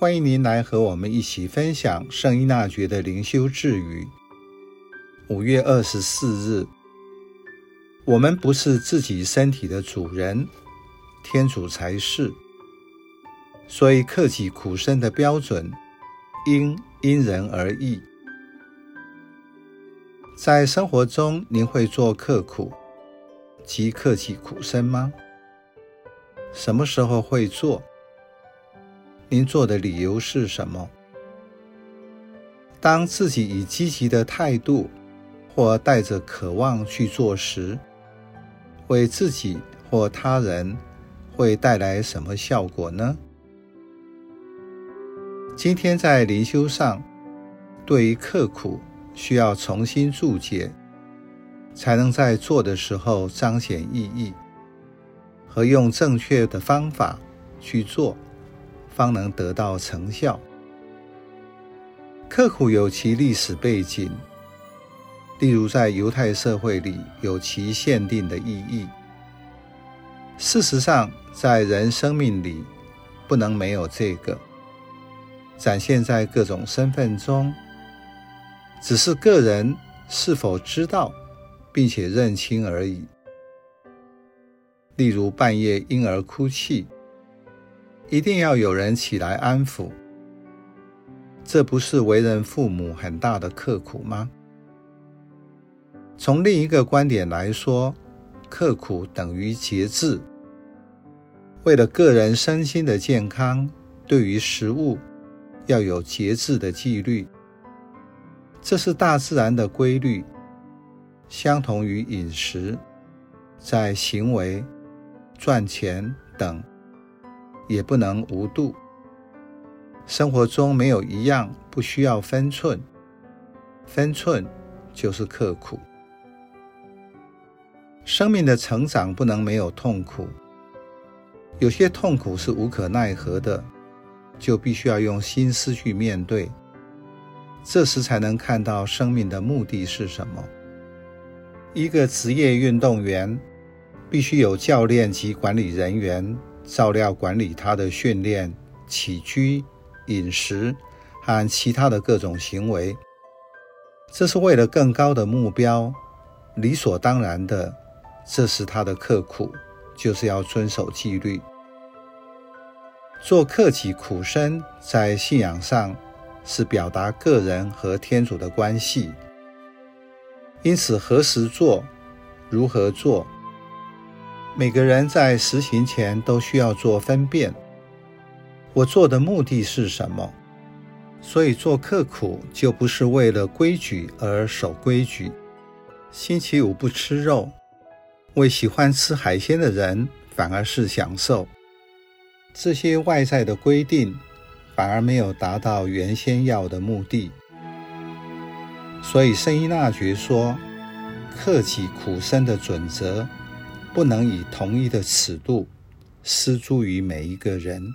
欢迎您来和我们一起分享圣依纳爵的灵修智语。五月二十四日，我们不是自己身体的主人，天主才是。所以克己苦身的标准应因人而异。在生活中，您会做克苦及克己苦身吗？什么时候会做？您做的理由是什么？当自己以积极的态度或带着渴望去做时，为自己或他人会带来什么效果呢？今天在灵修上，对于刻苦需要重新注解，才能在做的时候彰显意义，和用正确的方法去做。方能得到成效。刻苦有其历史背景，例如在犹太社会里有其限定的意义。事实上，在人生命里不能没有这个，展现在各种身份中，只是个人是否知道并且认清而已。例如半夜婴儿哭泣。一定要有人起来安抚，这不是为人父母很大的刻苦吗？从另一个观点来说，刻苦等于节制。为了个人身心的健康，对于食物要有节制的纪律，这是大自然的规律，相同于饮食、在行为、赚钱等。也不能无度。生活中没有一样不需要分寸，分寸就是刻苦。生命的成长不能没有痛苦，有些痛苦是无可奈何的，就必须要用心思去面对。这时才能看到生命的目的是什么。一个职业运动员必须有教练及管理人员。照料管理他的训练、起居、饮食和其他的各种行为，这是为了更高的目标，理所当然的。这是他的刻苦，就是要遵守纪律。做克己苦身，在信仰上是表达个人和天主的关系。因此，何时做，如何做？每个人在实行前都需要做分辨，我做的目的是什么？所以做刻苦就不是为了规矩而守规矩。星期五不吃肉，为喜欢吃海鲜的人反而是享受。这些外在的规定反而没有达到原先要的目的。所以圣依纳爵说，克己苦身的准则。不能以同一的尺度施诸于每一个人。